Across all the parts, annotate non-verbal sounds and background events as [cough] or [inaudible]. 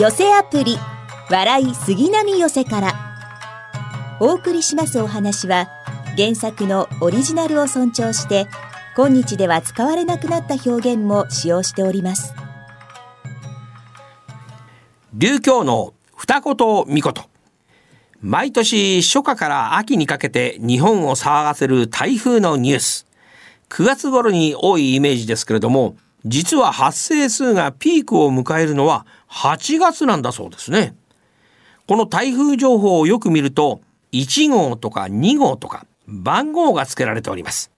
寄せアプリ笑い杉並寄せから。お送りしますお話は原作のオリジナルを尊重して今日では使われなくなった表現も使用しております。流教の二言三言毎年初夏から秋にかけて日本を騒がせる台風のニュース。9月頃に多いイメージですけれども実は発生数がピークを迎えるのは8月なんだそうですね。この台風情報をよく見ると1号とか2号とか番号が付けられております。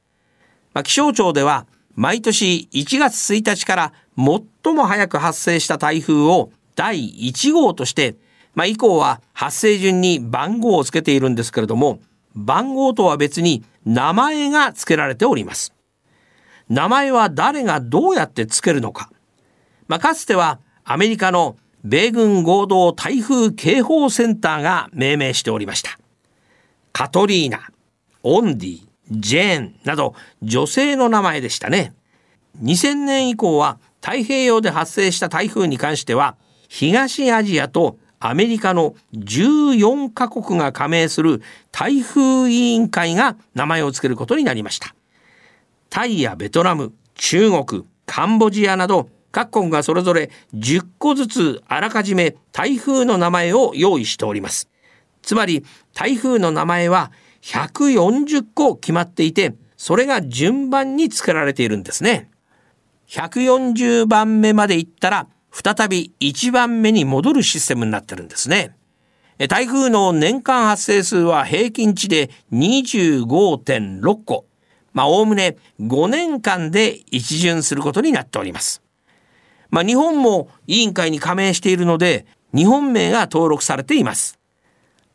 まあ、気象庁では毎年1月1日から最も早く発生した台風を第1号として、まあ、以降は発生順に番号を付けているんですけれども番号とは別に名前が付けられております。名前は誰がどうやってつけるのか。まあ、かつてはアメリカの米軍合同台風警報センターが命名しておりました。カトリーナ、オンディ、ジェーンなど女性の名前でしたね。2000年以降は太平洋で発生した台風に関しては東アジアとアメリカの14カ国が加盟する台風委員会が名前を付けることになりました。タイやベトナム、中国、カンボジアなど各国がそれぞれ10個ずつあらかじめ台風の名前を用意しております。つまり台風の名前は140個決まっていて、それが順番に作られているんですね。140番目まで行ったら、再び1番目に戻るシステムになってるんですね。台風の年間発生数は平均値で25.6個。まあ、おおむね5年間で一巡することになっております。まあ、日本も委員会に加盟しているので、日本名が登録されています。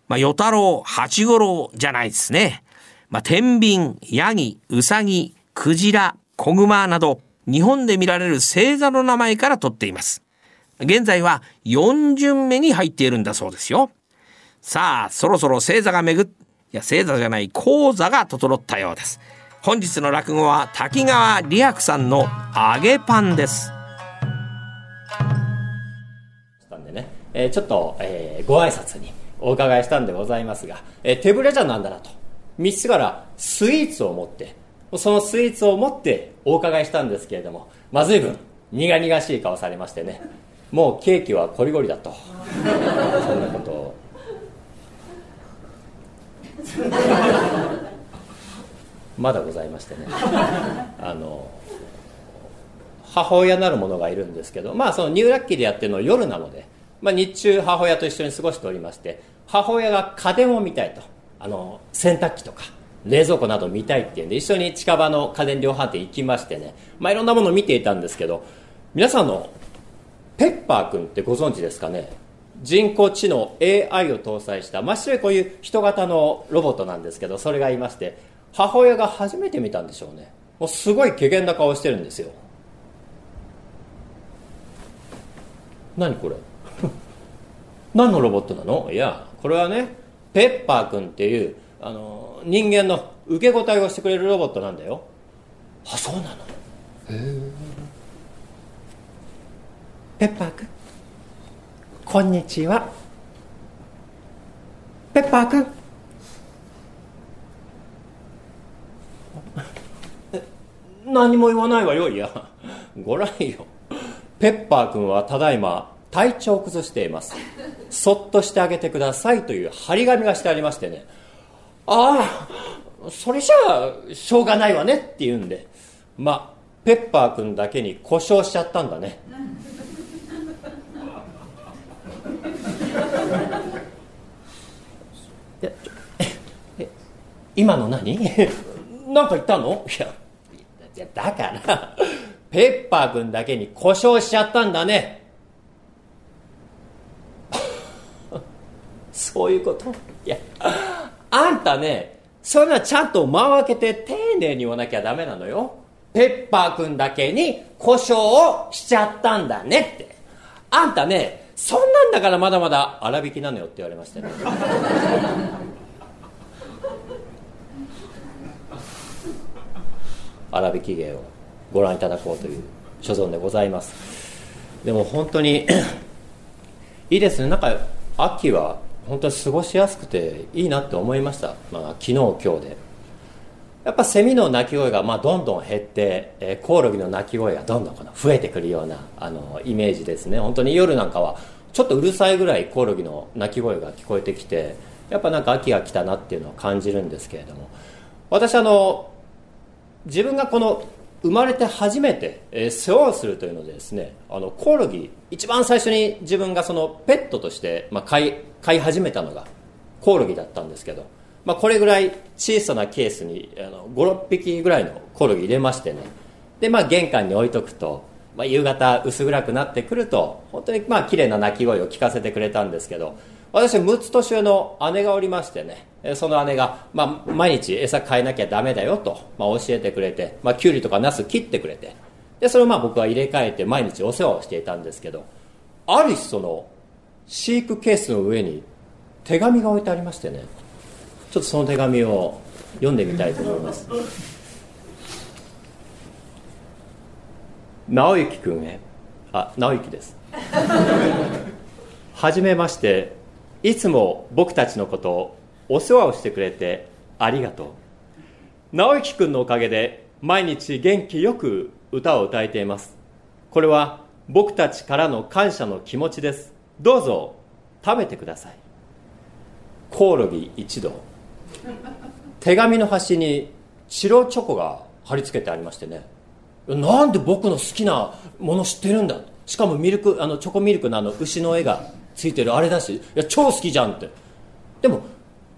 まあ、与太郎、八五郎じゃないですね。まあ、天秤、ヤギ、ウサギ、クジラ、子グマなど、日本で見られる星座の名前から取っています。現在は4巡目に入っているんだそうですよ。さあ、そろそろ星座が巡っ、いや、星座じゃない、講座が整ったようです。本日の落語は滝川理白さんの揚げパンですしたんでね、えー、ちょっと、えー、ご挨拶にお伺いしたんでございますが、えー、手ぶれじゃなんだなと。3つからスイーツを持ってそのスイーツを持ってお伺いしたんですけれどもまずい分苦々しい顔されましてね。もうケーキはこりごりだと。そんなことを。[laughs] まだございましてね。あの母親なる者がいるんですけどまあそのニューラッキーでやってるのは夜なので、まあ、日中母親と一緒に過ごしておりまして母親が家電を見たいと。あの洗濯機とか冷蔵庫など見たいっていうんで一緒に近場の家電量販店行きましてね、まあ、いろんなものを見ていたんですけど皆さんのペッパー君ってご存知ですかね？人工知能 AI を搭載した真っ白いこういう人型のロボットなんですけどそれがいまして母親が初めて見たんでしょうね。もうすごい怪げな顔してるんですよ。何これ？何のロボットなの？いやこれはねペッパー君っていうあの人間の受け答えをしてくれるロボットなんだよ。あそうなの？へえ。ペッパー君こんにちは。ペッパー君何も言わないわよいや。ご覧よペッパー君はただいま体調を崩しています。そっとしてあげてくださいという張り紙がしてありましてね。ああそれじゃあしょうがないわねって言うんで。まあペッパー君だけに故障しちゃったんだね。今の何？[laughs] 何か言ったの？いやだから。ペッパー君だけに故障しちゃったんだね。[laughs] そういうこと？いやあんたねそれはちゃんと間を空けて丁寧に言わなきゃダメなのよ。ペッパー君だけに故障をしちゃったんだねって。あんたねそんなんだからまだまだ粗挽きなのよって言われましたね [laughs] 粗挽き芸をご覧いただこうという所存でございます。でも本当に [clears throat] いいですね。なんか秋は本当に過ごしやすくていいなって思いました、まあ、昨日今日で。やっぱセミの鳴き声がまあどんどん減って、えー、コオロギの鳴き声がどんどん増えてくるようなあのイメージですね。本当に夜なんかはちょっとうるさいぐらいコオロギの鳴き声が聞こえてきてやっぱなんか秋が来たなっていうのを感じるんですけれども。私あの自分がこの生まれて初めて、え、世話をするというのでですねあのコオロギ一番最初に自分がそのペットとして、まあ、飼い飼い始めたのがコオロギだったんですけど、まあ、これぐらい小さなケースに56匹ぐらいのコオロギ入れましてね。で、まあ、玄関に置いとくと、まあ、夕方薄暗くなってくると本当にまあ綺麗な鳴き声を聞かせてくれたんですけど私6つ年上の姉がおりましてね。その姉が、まあ、毎日餌変えなきゃダメだよと、まあ、教えてくれて、まあ、きゅうりとかナス切ってくれて。でそれをまあ僕は入れ替えて毎日お世話をしていたんですけどある日その飼育ケースの上に手紙が置いてありましてね。ちょっとその手紙を読んでみたいと思います。[laughs] 直之君へ。あ直之です。[laughs] はじめまして。いつも僕たちのことをお世話をしてくれてありがとう。直之君のおかげで毎日元気よく歌を歌えています。これは僕たちからの感謝の気持ちです。どうぞ食べてください。コオロギ一度手紙の端に白チョコが貼り付けてありましてね。なんで僕の好きなもの知ってるんだ。しかもミルクあのチョコミルクのあの牛の絵がついてるあれだし。いや超好きじゃんって。でも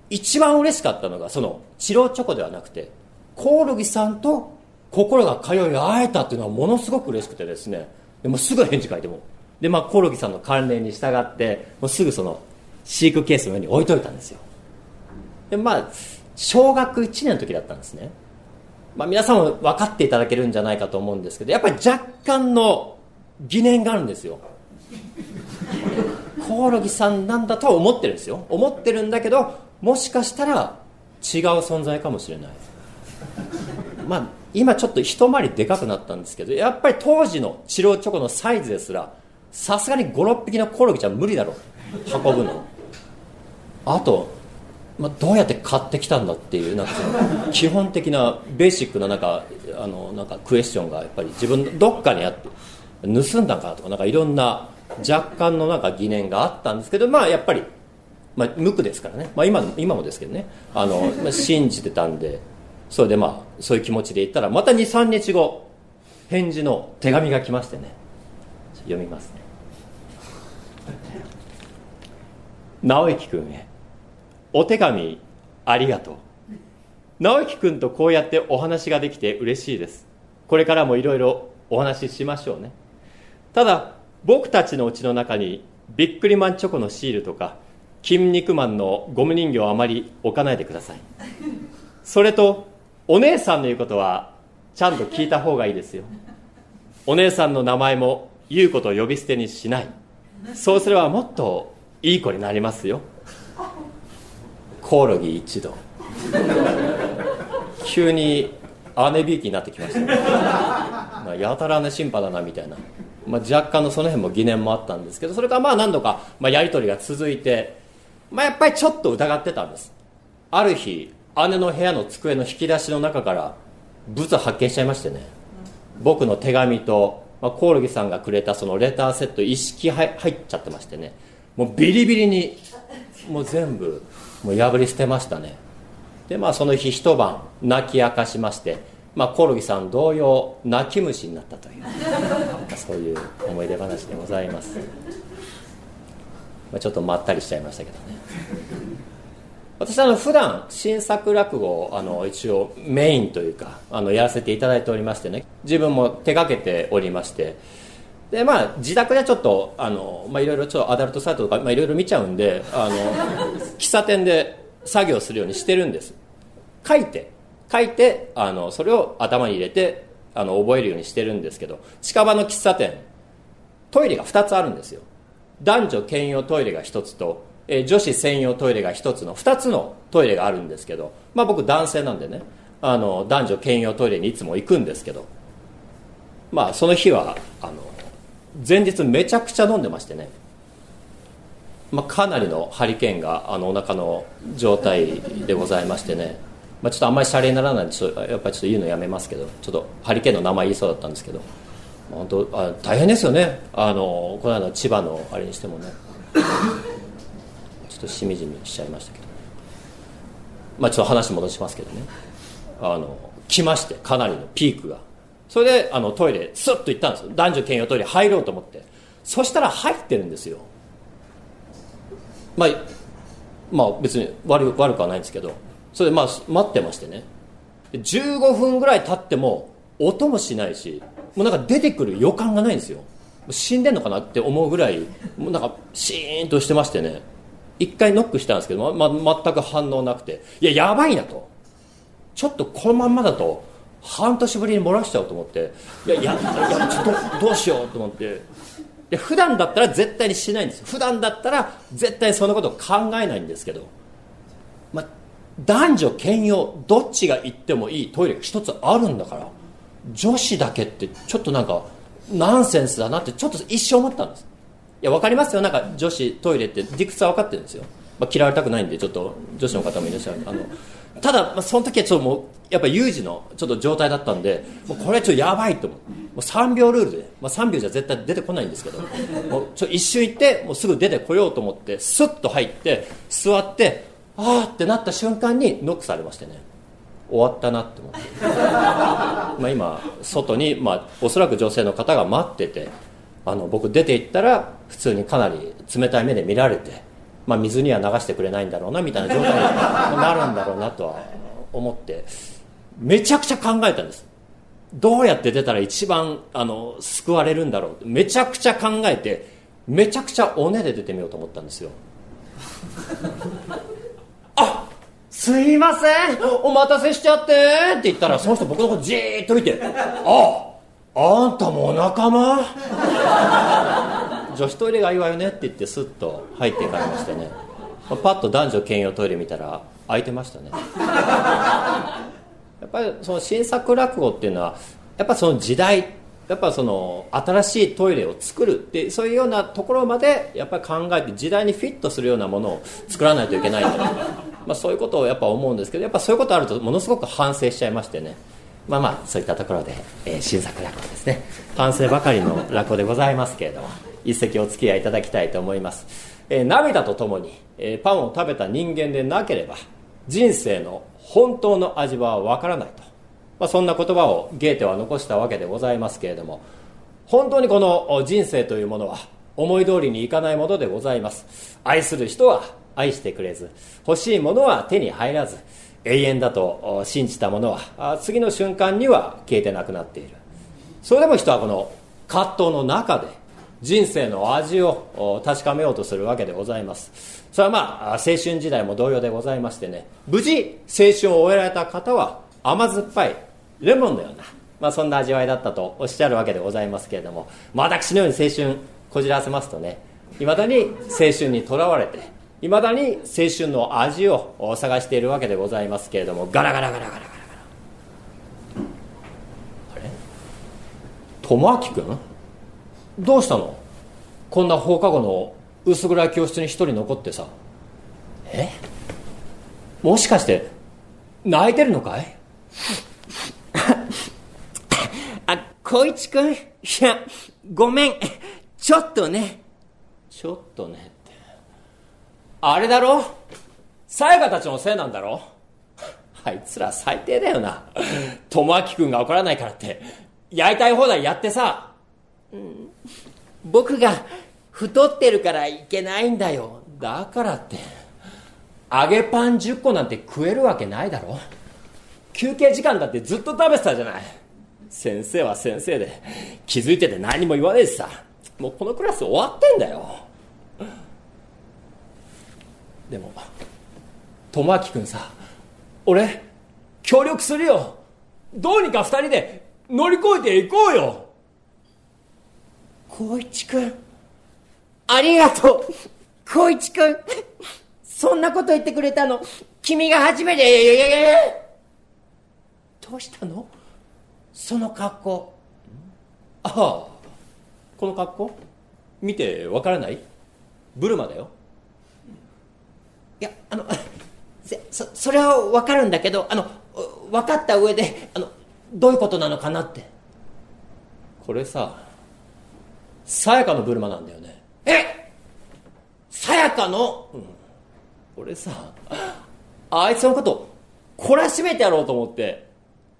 一番嬉しかったのがその白チョコではなくてコオロギさんと心が通い会えたっていうのはものすごく嬉しくてですね。でもすぐ返事書いてもでまあコオロギさんの関連に従ってもうすぐその飼育ケースの上に置いといたんですよ。でまあ小学1年の時だったんですね。まあ皆さんも分かっていただけるんじゃないかと思うんですけどやっぱり若干の疑念があるんですよ。[laughs] コオロギさんなんだとは思ってるんですよ。思ってるんだけどもしかしたら違う存在かもしれない。まあ今ちょっと一回りでかくなったんですけどやっぱり当時のチロチョコのサイズですらさすがに56匹のコオロギじゃ無理だろう。運ぶの。あと、まあ、どうやって買ってきたんだっていうなんか基本的なベーシックななんかあのなんかクエスチョンがやっぱり自分どっかにあって盗んだんかとかなんかいろんな若干のなんか疑念があったんですけどまあやっぱりまあ、無垢ですからね、まあ今、今もですけどね。あの、まあ、信じてたんで。それでまあそういう気持ちで言ったらまた23日後返事の手紙が来ましてね。読みますね。直之君へ。お手紙ありがとう。直之君とこうやってお話ができて嬉しいです。これからもいろいろお話ししましょうね。ただ僕たちのうちの中にビックリマンチョコのシールとか筋肉マンのゴム人形をあまり置かないでください。それとお姉さんの言うことはちゃんと聞いた方がいいですよ。お姉さんの名前も言うこと呼び捨てにしない。そうすればもっといい子になりますよ。コオロギ一度急に姉びいきになってきました、ね、まあ、やたらね審判だなみたいな、まあ、若干のその辺も疑念もあったんですけどそれからまあ何度か、まあ、やり取りが続いてまあ、やっぱりちょっと疑ってたんです。ある日姉の部屋の机の引き出しの中から物発見しちゃいましてね。僕の手紙と、まあ、コオロギさんがくれたそのレターセット一式入っちゃってましてね。もうビリビリにもう全部もう破り捨てましたね。でまあその日一晩泣き明かしましてまあ、コオロギさん同様泣き虫になったというそういう思い出話でございます。まあ、ちょっとまったりしちゃいましたけどね。[laughs] 私あの普段新作落語をあの一応メインというかあのやらせていただいておりましてね。自分も手がけておりまして。でまあ自宅でちょっとあの、まあ、いろいろちょっとアダルトサイトとか、まあ、いろいろ見ちゃうんであの [laughs] 喫茶店で作業するようにしてるんです。書いて。書いてあのそれを頭に入れてあの覚えるようにしてるんですけど近場の喫茶店。トイレが2つあるんですよ。男女兼用トイレが1つと、えー、女子専用トイレが1つの2つのトイレがあるんですけど、まあ、僕男性なんでねあの男女兼用トイレにいつも行くんですけどまあその日はあの前日めちゃくちゃ飲んでましてね。まあ、かなりのハリケーンがあのお腹の状態でございましてね、まあ、ちょっとあんまりシャレにならないんでちょやっぱりちょっと言うのやめますけどちょっとハリケーンの名前言いそうだったんですけど、本当あ大変ですよね。あのこの間千葉のあれにしてもね。ちょっとしみじみしちゃいましたけど。まあちょっと話戻しますけどね。あの来ましてかなりのピークが。それであのトイレスッと行ったんですよ。男女兼用トイレ入ろうと思って。そしたら入ってるんですよ。まあ、まあ別に悪悪くはないんですけど。それでまあ待ってましてね。15分ぐらい経っても音もしないし。もうなんか出てくる予感がないんですよ。死んでんのかなって思うぐらいもうなんかシーンとしてましてね。一回ノックしたんですけど、ま、全く反応なくて。いややばいなと。ちょっとこのまんまだと半年ぶりに漏らしちゃうと思って。いやいやいやちょっとどうしようと思って。で普段だったら絶対にしないんです。普段だったら絶対にそのことを考えないんですけど、ま、男女兼用どっちが行ってもいいトイレが一つあるんだから。女子だけってちょっとなんかナンセンスだなってちょっと一生思ったんです。いや分かりますよ。なんか女子トイレって理屈は分かってるんですよ、まあ、嫌われたくないんでちょっと女子の方もいらっしゃるあのただ、まあ、その時はちょっともうやっぱ有事のちょっと状態だったんでもうこれちょっとやばいと思う。もう3秒ルールで、まあ、3秒じゃ絶対出てこないんですけど。もうちょ一瞬行ってもうすぐ出てこようと思ってスッと入って座ってああってなった瞬間にノックされましてね。終わったなって思って。まあ今外に、まあ、おそらく女性の方が待っててあの僕出て行ったら普通にかなり冷たい目で見られて、まあ、水には流してくれないんだろうなみたいな状態になるんだろうなとは思ってめちゃくちゃ考えたんです。どうやって出たら一番あの救われるんだろう。めちゃくちゃ考えてめちゃくちゃおねで出てみようと思ったんですよ。すいません。お待たせしちゃってって言ったらその人僕のことじーっと見てああんたもお仲間？女子トイレがいいわよねって言ってスッと入っていかれましてね。パッと男女兼用トイレ見たら空いてましたね。やっぱりその新作落語っていうのはやっぱその時代やっぱその新しいトイレを作るってそういうようなところまでやっぱり考えて時代にフィットするようなものを作らないといけないんだ [laughs] まあそういうことをやっぱ思うんですけどやっぱそういうことあるとものすごく反省しちゃいましてね。まあまあそういったところで、えー、新作落語ですね。反省ばかりの落語でございますけれども一席お付き合いいただきたいと思います、えー、涙とともに、えー、パンを食べた人間でなければ人生の本当の味はわからないと、まあ、そんな言葉をゲーテは残したわけでございますけれども本当にこの人生というものは思い通りにいかないものでございます。愛する人は愛してくれず欲しいものは手に入らず永遠だと信じたものは次の瞬間には消えてなくなっている。それでも人はこの葛藤の中で人生の味を確かめようとするわけでございます。それはまあ青春時代も同様でございましてね無事青春を終えられた方は甘酸っぱいレモンのような、まあ、そんな味わいだったとおっしゃるわけでございますけれども、まあ、私のように青春こじらせますとねいまだに青春にとらわれていまだに青春の味を探しているわけでございますけれどもガラガラガラガラガラ。ガラあれ？友明君どうしたの？こんな放課後の薄暗い教室に一人残ってさ。え？もしかして泣いてるのかい？あ光一君。いやごめん。ちょっとね。ちょっとね。ってあれだろ？さやかたちのせいなんだろ？あいつら最低だよな。友明君が怒らないからって。やりたい放題やってさ、うん、僕が太ってるからいけないんだよ。だからって。揚げパン10個なんて食えるわけないだろ。休憩時間だってずっと食べてたじゃない先生は先生で気づいてて何も言わねえしさ。もうこのクラス終わってんだよ。でも智明君さ俺協力するよ。どうにか2人で乗り越えていこうよ。光一君ありがとう。光一君そんなこと言ってくれたの君が初めて。どうしたの？その格好。ああ。この格好？見てわからない？ブルマだよ。いやあの [laughs] せそそれは分かるんだけどあの分かった上であのどういうことなのかなって。これささやかのブルマなんだよね。え？さやかの、うん、俺さあいつのこと懲らしめてやろうと思って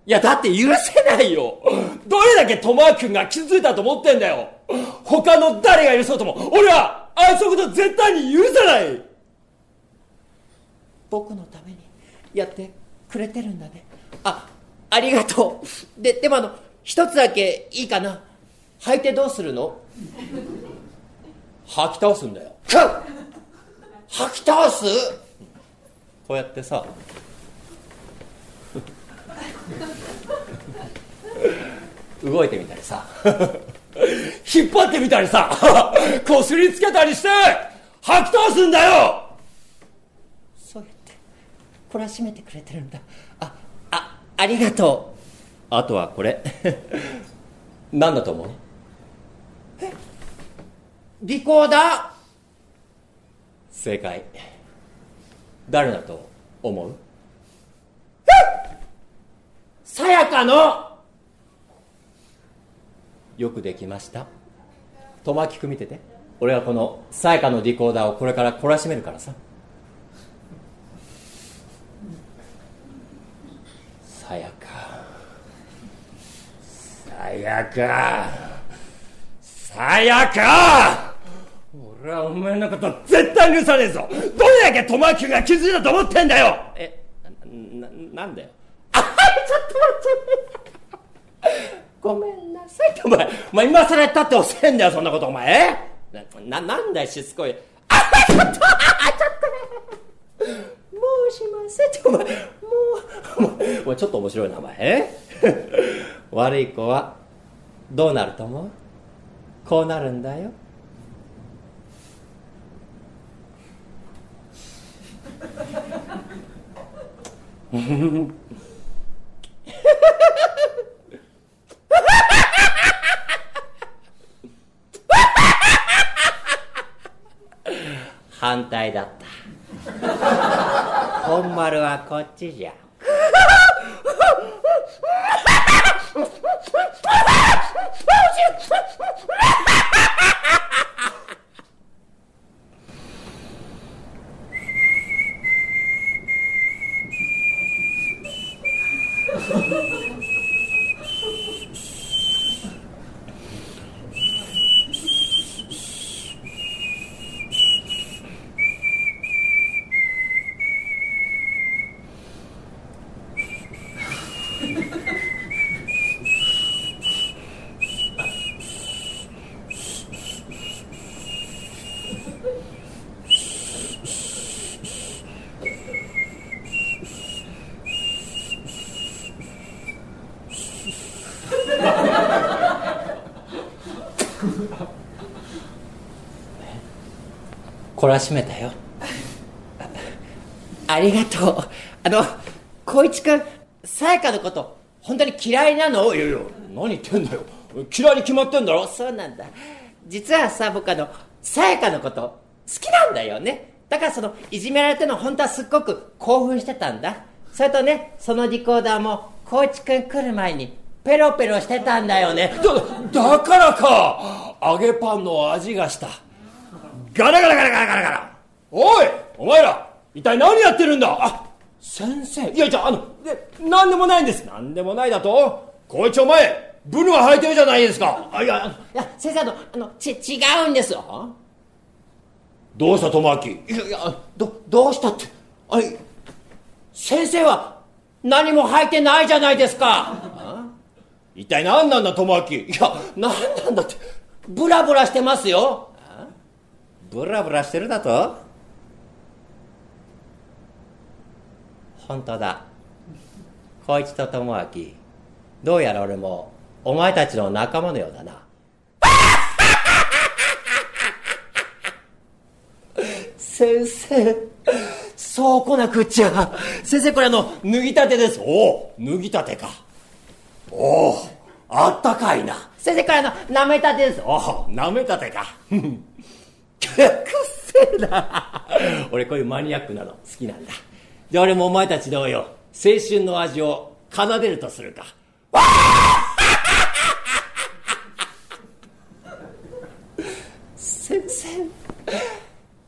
いやだって許せないよ。どれだけトマー君が傷ついたと思ってんだよ。他の誰が許そうとも。俺はあいつのこと絶対に許さない。僕のためにやってくれてるんだね。あありがとう。ででもあの一つだけいいかな。履いてどうするの？吐き倒すんだよ。吐き倒す？こうやってさ動いてみたりさ。[laughs] 引っ張ってみたりさ。[laughs] こすりつけたりして吐き倒すんだよ。そうやって懲らしめてくれてるんだ。ああありがとう。あとはこれ。[laughs] 何だと思う？え？リコーダー？正解。誰だと思う？さやかの。よくできました。友明く見てて。俺はこのさやかのリコーダーをこれから懲らしめるからさ。さやか。さやか。さやか。俺はお前のこと絶対許さねえぞ。どれだけ友明が気づいたと思ってんだよ。えなななんだよあちょっと待ってごめんなさいお前。お前今更やったって遅えんだよそんなことお前。ななんだよしつこい。[laughs] あちょっとあちょっと。ねもうしませんってお前。もうお前ちょっと面白いなお前。え [laughs] 悪い子はどうなると思う？こうなるんだよ。[laughs] 反対だった。[laughs] 本丸はこっちじゃ。らしめたよ。[laughs] ありがとう。あの光一君さやかのこと本当に嫌いなの？いやいや何言ってんだよ。嫌いに決まってんだろ？そうなんだ。実はさ僕あのさやかのこと好きなんだよね。だからそのいじめられての本当はすっごく興奮してたんだ。それとねそのリコーダーも光一君来る前にペロペロしてたんだよね。だだからか。揚げパンの味がしたガラガラガラガラガラ。ガラおいお前ら一体何やってるんだ？あ先生。いやじゃああので何でもないんです。何でもないだと？こいつお前ブルが履いてるじゃないですか。あいやいや先生あのあのち違うんですよ。どうした友明？いやいやどどうしたって。あい先生は何も履いてないじゃないですか。一体何なんだ友明？いや何なんだって。ブラブラしてますよブラブラしてるだと？本当だ。光一と智明どうやら俺もお前たちの仲間のようだな。先生そうこなくっちゃ。先生これあの脱ぎたてです。おお脱ぎたてか。おおあったかいな。先生これあの舐めたてです。おお舐めたてか。[laughs] くっせ俺こういうマニアックなの好きなんだ。じゃあ俺もお前たち同様、青春の味を奏でるとするか。先生、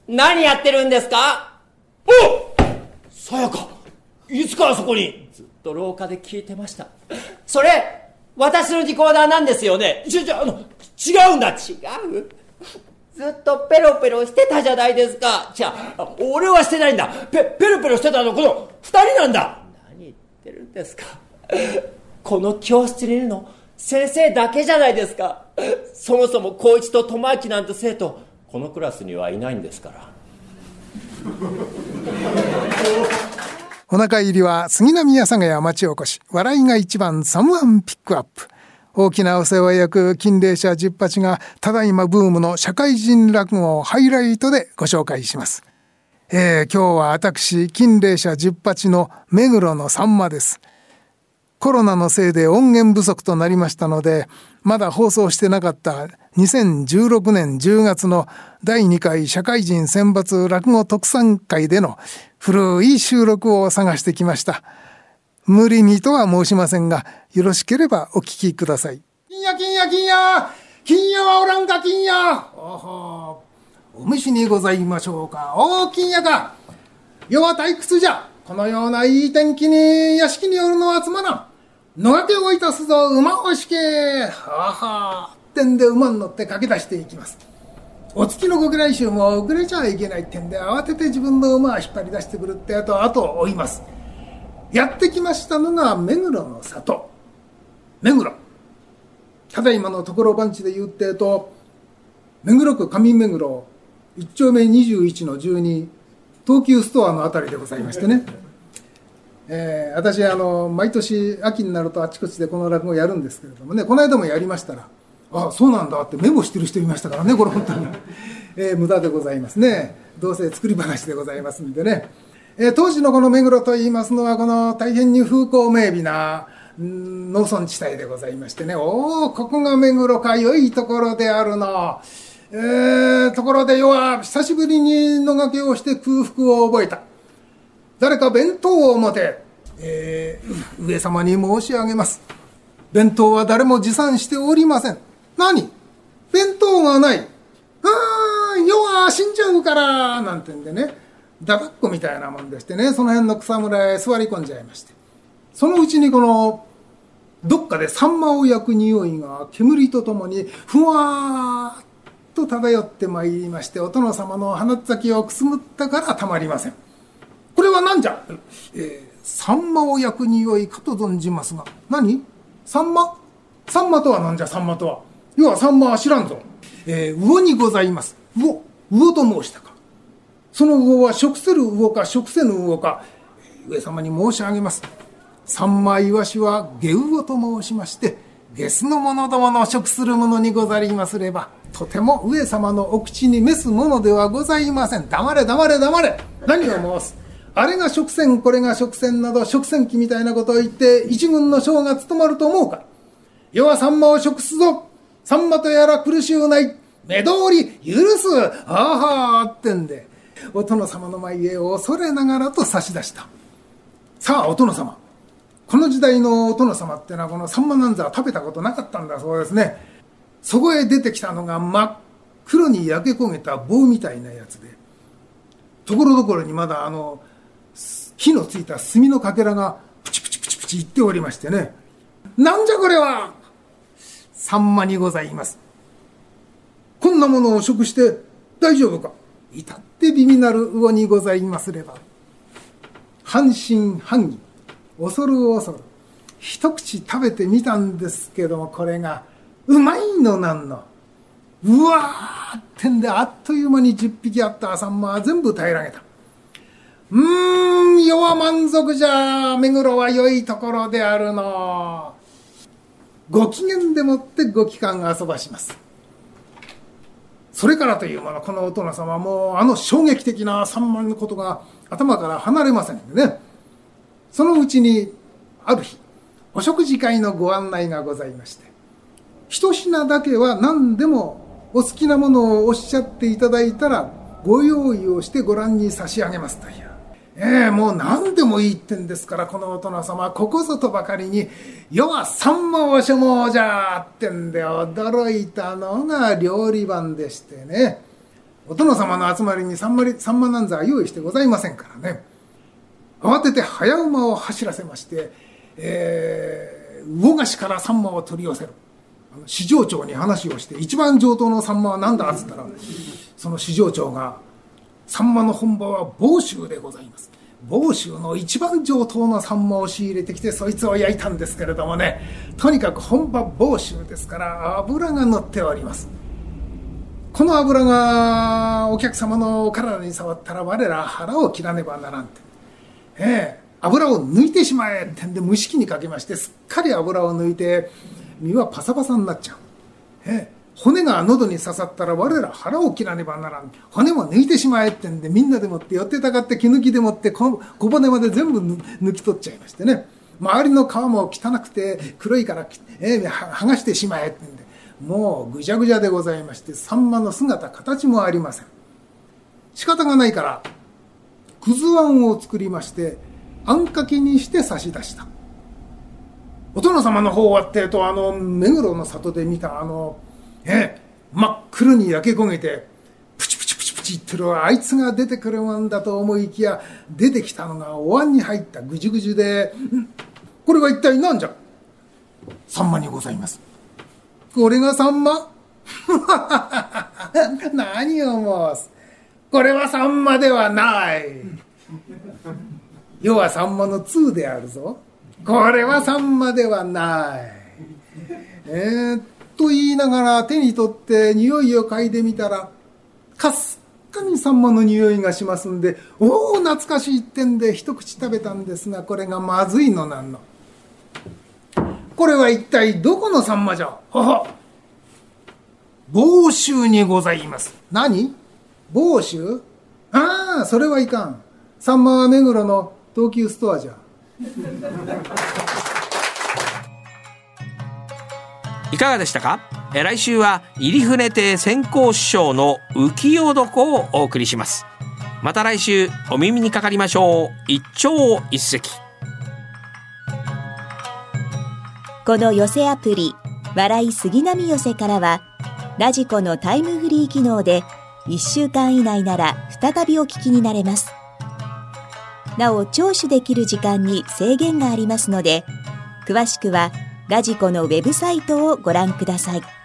何やってるんですか？おさやか、いつからそこに？ずっと廊下で聞いてました。それ、私のリコーダーなんですよね。ちょ、ちょ、あの、違うんだ。違うずっとペロペロしてたじゃないですか。じゃあ、俺はしてないんだ。ペ、ペロペロしてたの、この二人なんだ。何言ってるんですか。この教室にいるの、先生だけじゃないですか。そもそも光一と智明なんて生徒、このクラスにはいないんですから。お腹入りは杉並阿佐ヶ谷町おこし笑いが一番サムワンピックアップ大きなお世話役金霊社十八がただいまブームの社会人落語をハイライトでご紹介します、えー、今日は私金霊社十八の目黒のさんまですコロナのせいで音源不足となりましたのでまだ放送してなかった2016年10月の第2回社会人選抜落語特産会での古い収録を探してきました。無理にとは申しませんが、よろしければお聞きください。金や金や金や金やはおらんか金やおほお飯にございましょうか。おお金やか。世は退屈じゃ。このようないい天気に屋敷におるのはつまらん。野掛けをいたすぞ馬をしけ。はは。ってんで馬に乗って駆け出していきます。お月のご来衆も遅れちゃいけない。ってんで慌てて自分の馬を引っ張り出してくるって後後を追います。やってきましたのが目黒の里。目黒。ただいまのところ番地で言ってえと目黒区上目黒1丁目21の12東急ストアのあたりでございましてね。えー、私あの毎年秋になるとあちこちでこの落語をやるんですけれどもね。この間もやりましたらあそうなんだってメモしてる人いましたからねこれ本当に、えー、無駄でございますね。どうせ作り話でございますんでね、えー、当時のこの目黒といいますのはこの大変に風光明媚な農村地帯でございましてね。おおここが目黒か良いところであるなえー、ところで要は久しぶりに野掛けをして空腹を覚えた。誰か弁当を持て、えー、上様に申し上げます。弁当は誰も持参しておりません。何？弁当がない。ああ、要は死んじゃうから、なんてんでね、だだっこみたいなもんでしてね、その辺の草むらへ座り込んじゃいまして。そのうちにこの、どっかでサンマを焼く匂いが煙とともにふわーっと漂ってまいりまして、お殿様の鼻先をくすぐったからたまりません。これは何じゃ？えー、サンマを焼く匂いかと存じますが、何？サンマ？サンマとは何じゃ、サンマとは。要はサンマは知らんぞ。えー、魚にございます。魚、魚と申したか。その魚は食せる魚か食せぬ魚か、上様に申し上げます。サンマイワシは下魚と申しまして、ゲスの者どもの食するものにござりますれば、とても上様のお口に召すものではございません。黙れ黙れ黙れ何を申す？あれが食船、これが食船など食船機みたいなことを言って、一軍の将が務まると思うか世はサンマを食すぞさんまとやら苦しゅうない。目通り許すあはーってんで、お殿様の前へ恐れながらと差し出した。さあ、お殿様。この時代のお殿様ってのはこのサンマなんざ食べたことなかったんだそうですね。そこへ出てきたのが真っ黒に焼け焦げた棒みたいなやつで、ところどころにまだあの、火のついた炭のかけらがプチプチプチプチいっておりましてね。なんじゃこれはサンマにございます。こんなものを食して大丈夫か至って美味なる魚にございますれば。半信半疑、恐る恐る。一口食べてみたんですけども、これが、うまいのなんの。うわーってんで、あっという間に10匹あったサンマは全部平らげた。うーん、世は満足じゃ。目黒は良いところであるの。ご機嫌でもってご期間遊ばします。それからというもの、このお殿様はもうあの衝撃的な三万のことが頭から離れませんでね。そのうちに、ある日、お食事会のご案内がございまして、一品だけは何でもお好きなものをおっしゃっていただいたらご用意をしてご覧に差し上げますという。ええもう何でもいいってんですから、このお殿様、ここぞとばかりに、世は三魔お所望じゃってんで驚いたのが料理番でしてね。お殿様の集まりに三魔三魔なんざ用意してございませんからね。慌てて早馬を走らせまして、えー、魚河岸からサンマを取り寄せる。市場長に話をして、一番上等のサンマは何だっつったら、その市場長が、サンマの本場は房州でございます。房州の一番上等なサンマを仕入れてきて、そいつを焼いたんですけれどもね、とにかく本場房州ですから、油が乗っております。この油がお客様の体に触ったら我ら腹を切らねばならんて。ええ油を抜いてしまえってんで蒸し器にかけましてすっかり油を抜いて身はパサパサになっちゃう、ええ、骨が喉に刺さったら我ら腹を切らねばならん骨も抜いてしまえってんでみんなでもって寄ってたかって気抜きでもって小骨まで全部抜き取っちゃいましてね。周りの皮も汚くて黒いから、ええ、剥がしてしまえってんでもうぐちゃぐちゃでございましてサンマの姿形もありません。仕方がないからくずあんを作りましてあんかけにして差し出した。お殿様の方はってとあの目黒の里で見たあのえ真っ黒に焼け焦げてプチプチプチプチ言ってるあいつが出てくるもんだと思いきや出てきたのがお椀に入ったぐじゅぐじゅでこれは一体何じゃ？サンマにございますこれがサンマ何を申す？これはサンマではない。要はサンマの2であるぞ。これはサンマではない。えー、と言いながら手に取って匂いを嗅いでみたら、かすかにサンマの匂いがしますんで、おお、懐かしいってんで一口食べたんですが、これがまずいのなんの。これは一体どこのサンマじゃ？はは。房州にございます。何？房州？ああ、それはいかん。サンマは目黒の東急ストアじゃ。いかがでしたか？え来週は入船亭先行師匠の浮世床をお送りします。また来週お耳にかかりましょう。一朝一夕。この寄せアプリ、笑い杉並寄せからは、ラジコのタイムフリー機能で1週間以内なら再びお聞きになれます。なお、聴取できる時間に制限がありますので、詳しくはラジコのウェブサイトをご覧ください。